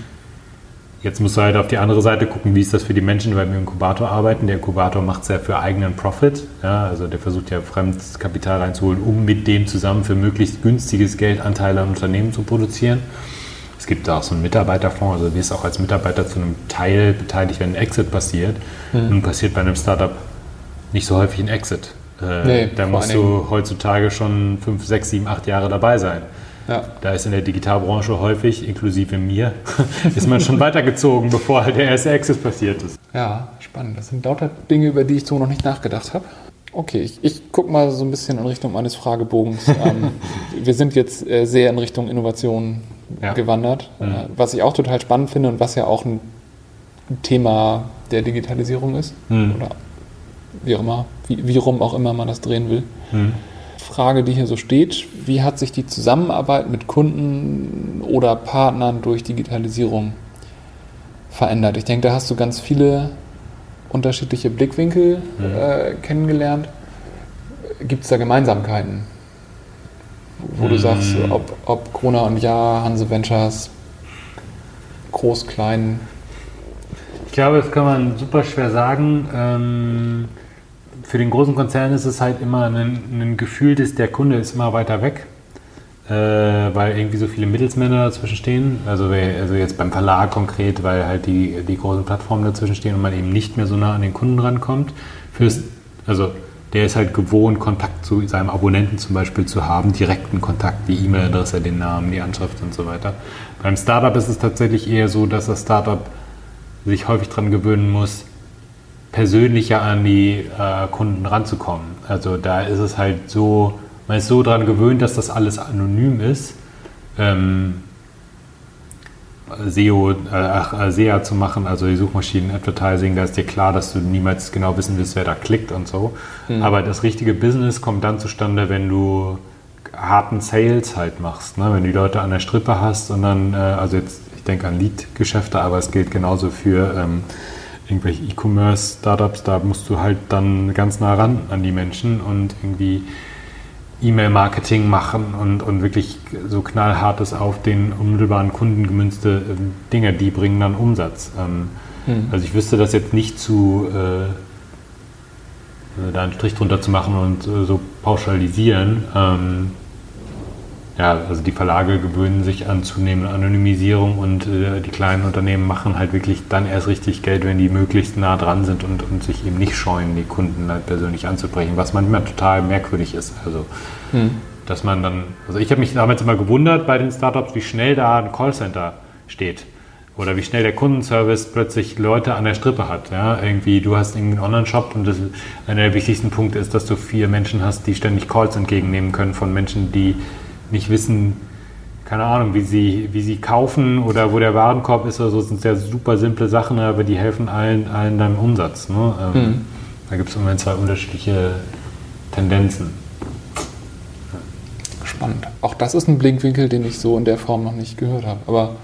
Jetzt musst du halt auf die andere Seite gucken, wie ist das für die Menschen, die beim Inkubator arbeiten. Der Inkubator macht es ja für eigenen Profit, ja, also der versucht ja Fremdkapital reinzuholen, um mit dem zusammen für möglichst günstiges Geld Anteile an Unternehmen zu produzieren. Es gibt da auch so einen Mitarbeiterfonds, also du wirst auch als Mitarbeiter zu einem Teil beteiligt, wenn ein Exit passiert. Mhm. Nun passiert bei einem Startup nicht so häufig ein Exit. Äh, nee, da musst du heutzutage schon fünf, sechs, sieben, acht Jahre dabei sein. Ja. Da ist in der Digitalbranche häufig, inklusive mir, [LAUGHS] ist man schon weitergezogen, bevor halt der erste Exit passiert ist. Ja, spannend. Das sind lauter Dinge, über die ich so noch nicht nachgedacht habe. Okay, ich, ich gucke mal so ein bisschen in Richtung meines Fragebogens. [LAUGHS] ähm, wir sind jetzt äh, sehr in Richtung Innovation ja. gewandert, mhm. äh, was ich auch total spannend finde und was ja auch ein Thema der Digitalisierung ist mhm. oder wie auch immer, wie, wie rum auch immer man das drehen will. Mhm. Frage, die hier so steht, wie hat sich die Zusammenarbeit mit Kunden oder Partnern durch Digitalisierung verändert? Ich denke, da hast du ganz viele unterschiedliche Blickwinkel mhm. äh, kennengelernt. Gibt es da Gemeinsamkeiten? Wo mhm. du sagst, ob, ob Corona und Ja, Hanse Ventures, groß, klein? Ich glaube, das kann man super schwer sagen. Ähm für den großen Konzern ist es halt immer ein, ein Gefühl, dass der Kunde ist immer weiter weg, äh, weil irgendwie so viele Mittelsmänner dazwischen stehen. Also, also jetzt beim Verlag konkret, weil halt die, die großen Plattformen dazwischen stehen und man eben nicht mehr so nah an den Kunden rankommt. Fürs, also der ist halt gewohnt, Kontakt zu seinem Abonnenten zum Beispiel zu haben, direkten Kontakt, die E-Mail-Adresse, den Namen, die Anschrift und so weiter. Beim Startup ist es tatsächlich eher so, dass das Startup sich häufig daran gewöhnen muss, persönlicher an die äh, Kunden ranzukommen. Also da ist es halt so, man ist so daran gewöhnt, dass das alles anonym ist. Ähm, SEO, äh, äh SEA zu machen, also die Suchmaschinen-Advertising, da ist dir klar, dass du niemals genau wissen willst, wer da klickt und so. Mhm. Aber das richtige Business kommt dann zustande, wenn du harten Sales halt machst. Ne? Wenn du die Leute an der Strippe hast und dann, äh, also jetzt, ich denke an Lead-Geschäfte, aber es gilt genauso für ähm, irgendwelche E-Commerce-Startups, da musst du halt dann ganz nah ran an die Menschen und irgendwie E-Mail-Marketing machen und, und wirklich so knallhartes auf den unmittelbaren Kunden gemünzte äh, Dinge, die bringen dann Umsatz. Ähm, hm. Also ich wüsste das jetzt nicht zu, äh, da einen Strich drunter zu machen und äh, so pauschalisieren. Ähm, ja, also die Verlage gewöhnen sich an zunehmende Anonymisierung und äh, die kleinen Unternehmen machen halt wirklich dann erst richtig Geld, wenn die möglichst nah dran sind und, und sich eben nicht scheuen, die Kunden halt persönlich anzubrechen, was manchmal total merkwürdig ist. Also, hm. dass man dann, also ich habe mich damals immer gewundert bei den Startups, wie schnell da ein Callcenter steht. Oder wie schnell der Kundenservice plötzlich Leute an der Strippe hat. Ja? Irgendwie, du hast irgendwie einen Online-Shop und das, einer der wichtigsten Punkte ist, dass du vier Menschen hast, die ständig Calls entgegennehmen können von Menschen, die nicht wissen, keine Ahnung, wie sie, wie sie kaufen oder wo der Warenkorb ist oder so, das sind sehr super simple Sachen, aber die helfen allen, allen deinem Umsatz. Ne? Ähm, mhm. Da gibt es immer zwei unterschiedliche Tendenzen. Spannend. Auch das ist ein Blickwinkel, den ich so in der Form noch nicht gehört habe. Aber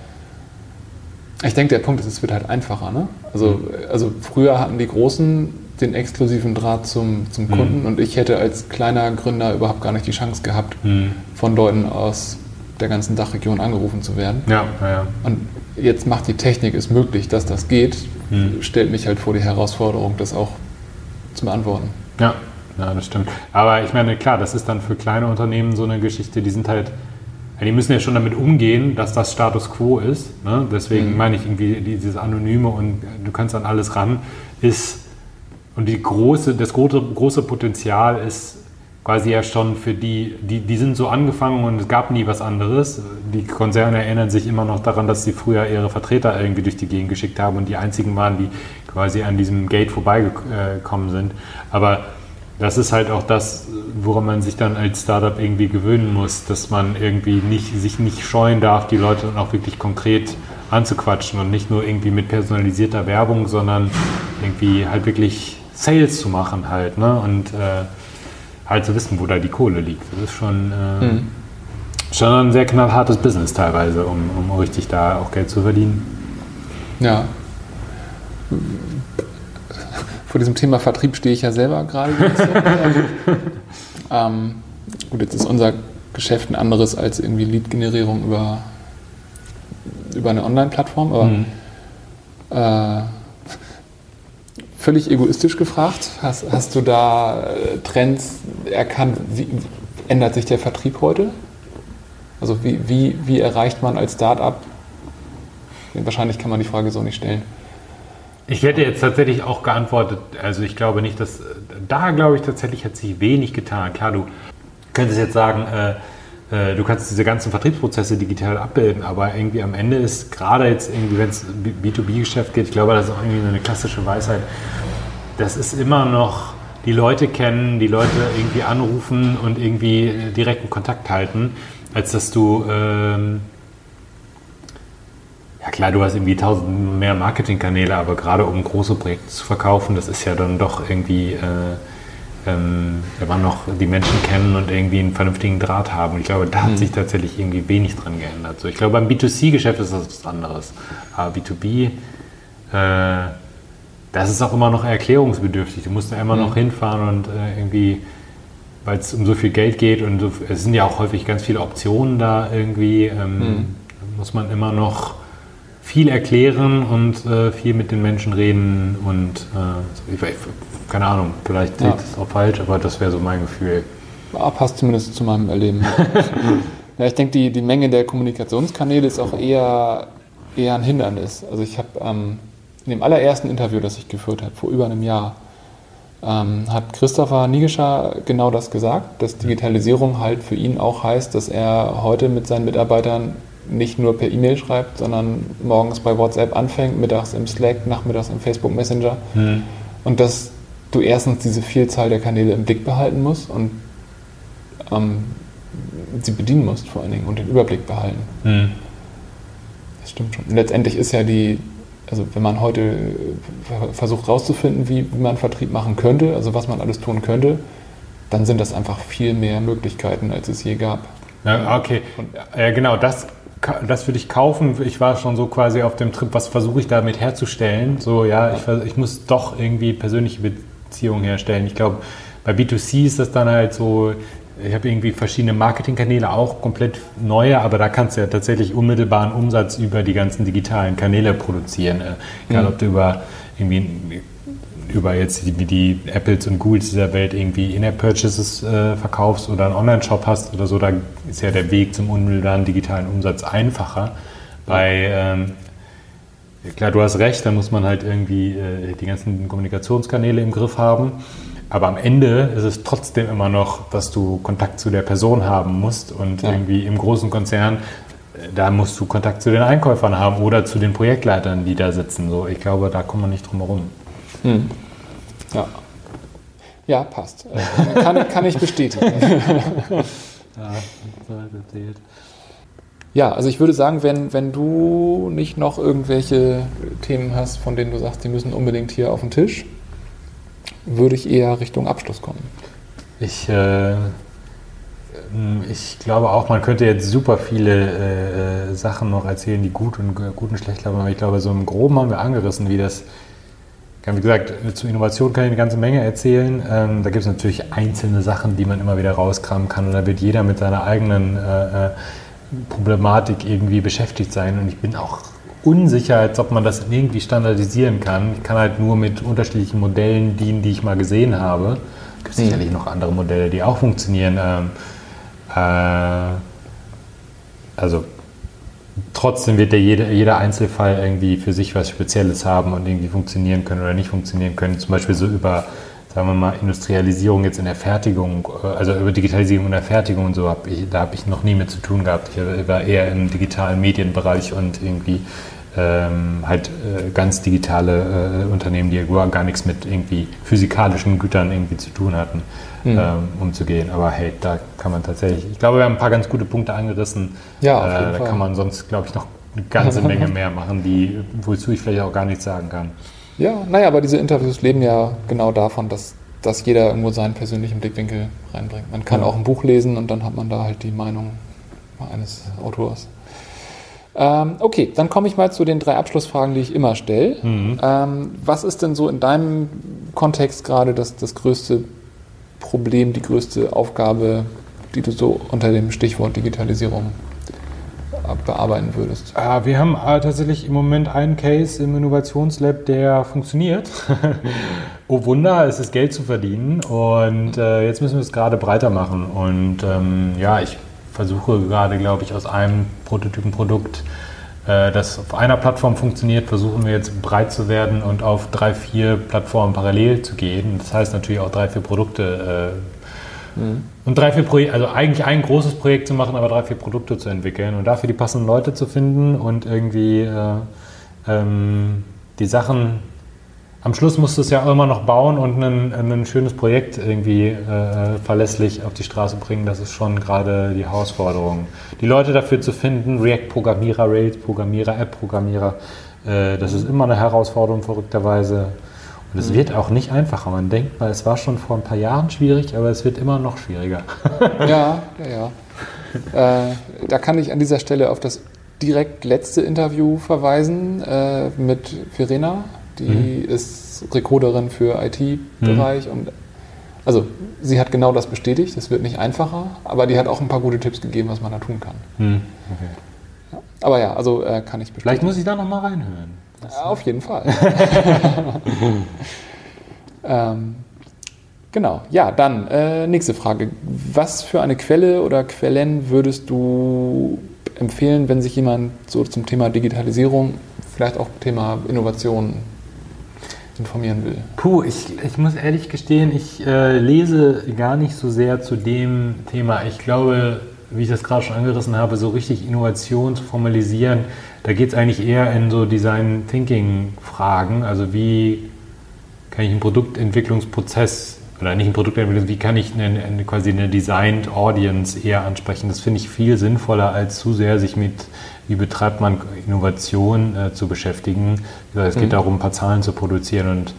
ich denke, der Punkt ist, es wird halt einfacher. Ne? Also, mhm. also früher hatten die Großen den exklusiven Draht zum, zum mhm. Kunden und ich hätte als kleiner Gründer überhaupt gar nicht die Chance gehabt, mhm. von Leuten aus der ganzen Dachregion angerufen zu werden. Ja, ja. Und jetzt macht die Technik es möglich, dass das geht, mhm. stellt mich halt vor die Herausforderung, das auch zu beantworten. Ja, ja, das stimmt. Aber ich meine, klar, das ist dann für kleine Unternehmen so eine Geschichte, die sind halt ja, die müssen ja schon damit umgehen, dass das Status quo ist. Ne? Deswegen mhm. meine ich irgendwie dieses Anonyme und du kannst an alles ran, ist und die große, das große, große Potenzial ist quasi ja schon für die, die, die sind so angefangen und es gab nie was anderes. Die Konzerne erinnern sich immer noch daran, dass sie früher ihre Vertreter irgendwie durch die Gegend geschickt haben und die einzigen waren, die quasi an diesem Gate vorbeigekommen sind. Aber das ist halt auch das, woran man sich dann als Startup irgendwie gewöhnen muss, dass man irgendwie nicht, sich nicht scheuen darf, die Leute dann auch wirklich konkret anzuquatschen und nicht nur irgendwie mit personalisierter Werbung, sondern irgendwie halt wirklich Sales zu machen halt, ne? Und äh, halt zu wissen, wo da die Kohle liegt. Das ist schon, äh, mhm. schon ein sehr knallhartes Business teilweise, um, um richtig da auch Geld zu verdienen. Ja. Vor diesem Thema Vertrieb stehe ich ja selber gerade. [LAUGHS] ähm, gut, jetzt ist unser Geschäft ein anderes als irgendwie Lead-Generierung über, über eine Online-Plattform, aber mhm. äh, völlig egoistisch gefragt, hast, hast du da äh, Trends erkannt? Wie ändert sich der Vertrieb heute? Also wie, wie, wie erreicht man als Startup? Wahrscheinlich kann man die Frage so nicht stellen. Ich hätte jetzt tatsächlich auch geantwortet, also ich glaube nicht, dass da glaube ich tatsächlich hat sich wenig getan. Klar, du könntest jetzt sagen, äh, äh, du kannst diese ganzen Vertriebsprozesse digital abbilden, aber irgendwie am Ende ist gerade jetzt irgendwie, wenn es B2B-Geschäft geht, ich glaube, das ist auch irgendwie eine klassische Weisheit, das ist immer noch die Leute kennen, die Leute irgendwie anrufen und irgendwie direkten Kontakt halten, als dass du, ähm, ja klar, du hast irgendwie tausend mehr Marketingkanäle, aber gerade um große Projekte zu verkaufen, das ist ja dann doch irgendwie... Äh, ähm, man noch die Menschen kennen und irgendwie einen vernünftigen Draht haben. Und ich glaube, da hat mhm. sich tatsächlich irgendwie wenig dran geändert. So, ich glaube, beim B2C-Geschäft ist das was anderes. Aber B2B, äh, das ist auch immer noch erklärungsbedürftig. Du musst da immer mhm. noch hinfahren und äh, irgendwie, weil es um so viel Geld geht und so, es sind ja auch häufig ganz viele Optionen da irgendwie, ähm, mhm. muss man immer noch viel erklären und äh, viel mit den Menschen reden und äh, ich, keine Ahnung, vielleicht sehe ich das auch falsch, aber das wäre so mein Gefühl. Ja, passt zumindest zu meinem Erleben. [LAUGHS] ja, ich denke, die, die Menge der Kommunikationskanäle ist auch eher, eher ein Hindernis. Also ich habe ähm, in dem allerersten Interview, das ich geführt habe, vor über einem Jahr, ähm, hat Christopher Nigescher genau das gesagt, dass Digitalisierung halt für ihn auch heißt, dass er heute mit seinen Mitarbeitern nicht nur per E-Mail schreibt, sondern morgens bei WhatsApp anfängt, mittags im Slack, nachmittags im Facebook Messenger. Mhm. Und dass du erstens diese Vielzahl der Kanäle im Blick behalten musst und ähm, sie bedienen musst vor allen Dingen und den Überblick behalten. Mhm. Das stimmt schon. Und letztendlich ist ja die, also wenn man heute versucht herauszufinden, wie, wie man Vertrieb machen könnte, also was man alles tun könnte, dann sind das einfach viel mehr Möglichkeiten, als es je gab. Ja, okay, ja, genau, das, das würde ich kaufen. Ich war schon so quasi auf dem Trip, was versuche ich damit herzustellen? So, ja, ich, ich muss doch irgendwie persönliche Beziehungen herstellen. Ich glaube, bei B2C ist das dann halt so, ich habe irgendwie verschiedene Marketingkanäle, auch komplett neue, aber da kannst du ja tatsächlich unmittelbaren Umsatz über die ganzen digitalen Kanäle produzieren. Äh, egal, mhm. ob du über irgendwie über jetzt wie die Apples und Googles dieser Welt irgendwie In-App-Purchases äh, verkaufst oder einen Online-Shop hast oder so, da ist ja der Weg zum unmittelbaren digitalen Umsatz einfacher. Bei, ähm, klar, du hast recht, da muss man halt irgendwie äh, die ganzen Kommunikationskanäle im Griff haben. Aber am Ende ist es trotzdem immer noch, dass du Kontakt zu der Person haben musst und ja. irgendwie im großen Konzern da musst du Kontakt zu den Einkäufern haben oder zu den Projektleitern, die da sitzen. So, ich glaube, da kommt man nicht drum herum. Hm. Ja. ja, passt. Äh, kann, kann ich bestätigen. ja, ja, also ich würde sagen, wenn, wenn du nicht noch irgendwelche Themen hast, von denen du sagst, die müssen unbedingt hier auf den Tisch, würde ich eher Richtung Abschluss kommen. Ich äh, ähm, ich glaube auch, man könnte jetzt super viele äh, Sachen noch erzählen, die gut und, gut und schlecht laufen, aber ich glaube, so im Groben haben wir angerissen, wie das, wie gesagt, zu Innovation kann ich eine ganze Menge erzählen. Ähm, da gibt es natürlich einzelne Sachen, die man immer wieder rauskramen kann und da wird jeder mit seiner eigenen äh, äh, Problematik irgendwie beschäftigt sein und ich bin auch unsicher, als ob man das irgendwie standardisieren kann. Ich kann halt nur mit unterschiedlichen Modellen dienen, die ich mal gesehen habe. Es gibt sicherlich mhm. noch andere Modelle, die auch funktionieren. Ähm, äh, also trotzdem wird der jede, jeder Einzelfall irgendwie für sich was Spezielles haben und irgendwie funktionieren können oder nicht funktionieren können. Zum Beispiel so über, sagen wir mal, Industrialisierung jetzt in der Fertigung, also über Digitalisierung in der Fertigung und so, hab ich, da habe ich noch nie mit zu tun gehabt. Ich war eher im digitalen Medienbereich und irgendwie ähm, halt äh, ganz digitale äh, Unternehmen, die gar nichts mit irgendwie physikalischen Gütern irgendwie zu tun hatten, mhm. ähm, umzugehen. Aber hey, da kann man tatsächlich, ich glaube, wir haben ein paar ganz gute Punkte angerissen. Ja, äh, da Fall. kann man sonst, glaube ich, noch eine ganze Menge [LAUGHS] mehr machen, die, wozu ich vielleicht auch gar nichts sagen kann. Ja, naja, aber diese Interviews leben ja genau davon, dass, dass jeder irgendwo seinen persönlichen Blickwinkel reinbringt. Man kann ja. auch ein Buch lesen und dann hat man da halt die Meinung eines Autors. Ähm, okay, dann komme ich mal zu den drei Abschlussfragen, die ich immer stelle. Mhm. Ähm, was ist denn so in deinem Kontext gerade das, das größte Problem, die größte Aufgabe, die du so unter dem Stichwort Digitalisierung bearbeiten würdest? Ah, wir haben äh, tatsächlich im Moment einen Case im Innovationslab, der funktioniert. [LAUGHS] oh Wunder, es ist Geld zu verdienen und äh, jetzt müssen wir es gerade breiter machen. Und ähm, ja, ich versuche gerade, glaube ich, aus einem Prototypenprodukt, äh, das auf einer Plattform funktioniert, versuchen wir jetzt breit zu werden und auf drei, vier Plattformen parallel zu gehen. Das heißt natürlich auch drei, vier Produkte äh, mhm. und drei, vier Projekte, also eigentlich ein großes Projekt zu machen, aber drei, vier Produkte zu entwickeln und dafür die passenden Leute zu finden und irgendwie äh, ähm, die Sachen am Schluss musst du es ja immer noch bauen und ein, schönes Projekt irgendwie äh, verlässlich auf die Straße bringen. Das ist schon gerade die Herausforderung. Die Leute dafür zu finden, React-Programmierer, Rails-Programmierer, App-Programmierer, äh, das ist immer eine Herausforderung verrückterweise. Und es mhm. wird auch nicht einfacher. Man denkt mal, es war schon vor ein paar Jahren schwierig, aber es wird immer noch schwieriger. [LAUGHS] ja, ja, ja. Äh, da kann ich an dieser Stelle auf das direkt letzte Interview verweisen äh, mit Verena die mhm. ist Rekorderin für IT-Bereich mhm. und also sie hat genau das bestätigt, es wird nicht einfacher, aber die hat auch ein paar gute Tipps gegeben, was man da tun kann. Mhm. Okay. Ja. Aber ja, also äh, kann ich bestätigen. Vielleicht muss ich da nochmal reinhören. Ja, auf jeden Fall. [LAUGHS] [LAUGHS] ähm, genau, ja, dann äh, nächste Frage. Was für eine Quelle oder Quellen würdest du empfehlen, wenn sich jemand so zum Thema Digitalisierung, vielleicht auch Thema Innovation informieren will? Puh, ich, ich muss ehrlich gestehen, ich äh, lese gar nicht so sehr zu dem Thema. Ich glaube, wie ich das gerade schon angerissen habe, so richtig Innovation zu formalisieren, da geht es eigentlich eher in so Design Thinking Fragen. Also wie kann ich einen Produktentwicklungsprozess oder nicht einen Produktentwicklung, wie kann ich eine, eine, quasi eine Designed Audience eher ansprechen? Das finde ich viel sinnvoller, als zu sehr sich mit wie betreibt man Innovation äh, zu beschäftigen. Es geht mhm. darum, ein paar Zahlen zu produzieren und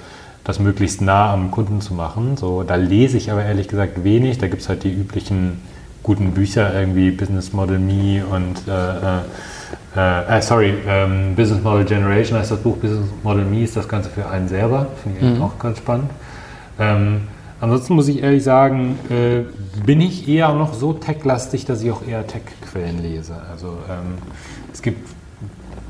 das möglichst nah am Kunden zu machen. So, da lese ich aber ehrlich gesagt wenig. Da gibt es halt die üblichen guten Bücher, irgendwie Business Model Me und äh, äh, äh sorry, ähm, Business Model Generation heißt das Buch, Business Model Me ist das Ganze für einen selber. Finde ich mhm. auch ganz spannend. Ähm, ansonsten muss ich ehrlich sagen, äh, bin ich eher noch so tech-lastig, dass ich auch eher Tech-Quellen lese. Also ähm, es gibt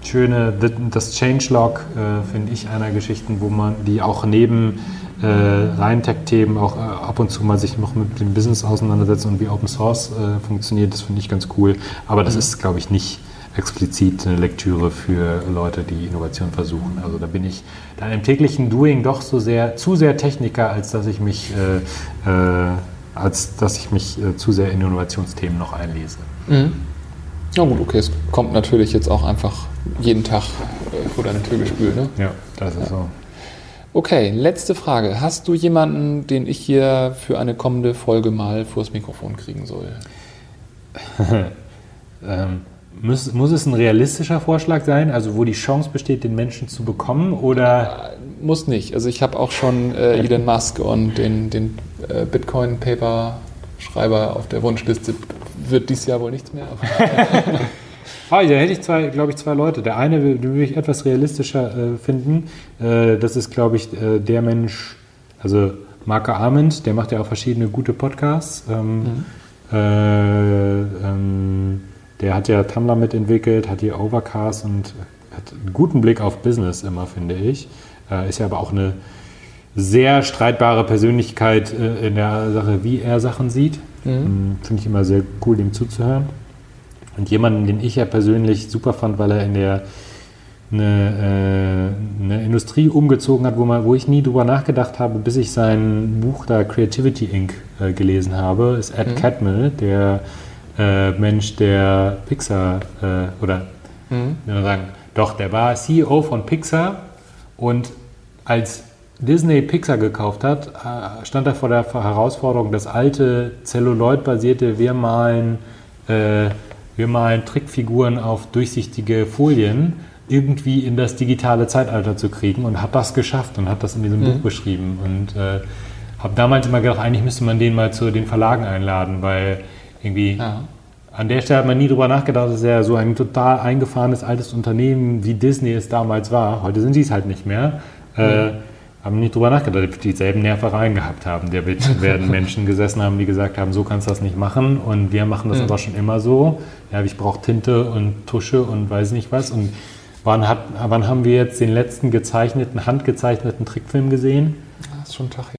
schöne, das Changelog äh, finde ich einer Geschichten, wo man die auch neben äh, rein Tech-Themen auch äh, ab und zu mal sich noch mit dem Business auseinandersetzt und wie Open Source äh, funktioniert, das finde ich ganz cool. Aber das mhm. ist, glaube ich, nicht explizit eine Lektüre für Leute, die Innovation versuchen. Also da bin ich da im täglichen Doing doch so sehr, zu sehr Techniker, als dass ich mich, äh, äh, als dass ich mich äh, zu sehr in Innovationsthemen noch einlese. Mhm. Ja gut, okay, es kommt natürlich jetzt auch einfach jeden Tag äh, vor deine Tür gespült, ne? Ja, das ist ja. so. Okay, letzte Frage. Hast du jemanden, den ich hier für eine kommende Folge mal vors Mikrofon kriegen soll? [LAUGHS] ähm, muss, muss es ein realistischer Vorschlag sein, also wo die Chance besteht, den Menschen zu bekommen, oder? Äh, muss nicht. Also ich habe auch schon äh, Elon Musk und den, den äh, Bitcoin-Paper-Schreiber auf der Wunschliste. Wird dieses Jahr wohl nichts mehr. [LAUGHS] [LAUGHS] Ah, da hätte ich zwei, glaube ich, zwei Leute. Der eine würde ich etwas realistischer äh, finden. Äh, das ist, glaube ich, äh, der Mensch, also Marco Arment, der macht ja auch verschiedene gute Podcasts. Ähm, mhm. Äh, ähm, der hat ja Tumblr mitentwickelt, hat hier Overcast und hat einen guten Blick auf Business immer, finde ich. Äh, ist ja aber auch eine sehr streitbare Persönlichkeit äh, in der Sache, wie er Sachen sieht. Mhm. Ähm, finde ich immer sehr cool, ihm zuzuhören. Und jemanden, den ich ja persönlich super fand, weil er in der eine, äh, eine Industrie umgezogen hat, wo, man, wo ich nie drüber nachgedacht habe, bis ich sein Buch da Creativity Inc. Äh, gelesen habe, ist Ed mhm. Catmull, der äh, Mensch, der Pixar äh, oder mhm. sagen, doch, der war CEO von Pixar und als Disney Pixar gekauft hat, äh, stand er vor der Herausforderung, das alte Celluloid-basierte Wir malen äh, wir malen Trickfiguren auf durchsichtige Folien irgendwie in das digitale Zeitalter zu kriegen und hat das geschafft und hat das in diesem mhm. Buch beschrieben. Und äh, habe damals immer gedacht, eigentlich müsste man den mal zu den Verlagen einladen, weil irgendwie ja. an der Stelle hat man nie drüber nachgedacht, dass er so ein total eingefahrenes altes Unternehmen wie Disney es damals war. Heute sind sie es halt nicht mehr. Mhm. Äh, haben nicht drüber nachgedacht, ob die dieselben Nervereien gehabt haben. Der [LAUGHS] werden Menschen gesessen haben, die gesagt haben, so kannst du das nicht machen und wir machen das mhm. aber schon immer so. Ja, ich brauche Tinte und Tusche und weiß nicht was. Und wann, hat, wann haben wir jetzt den letzten gezeichneten, handgezeichneten Trickfilm gesehen? Das ist schon ein Tag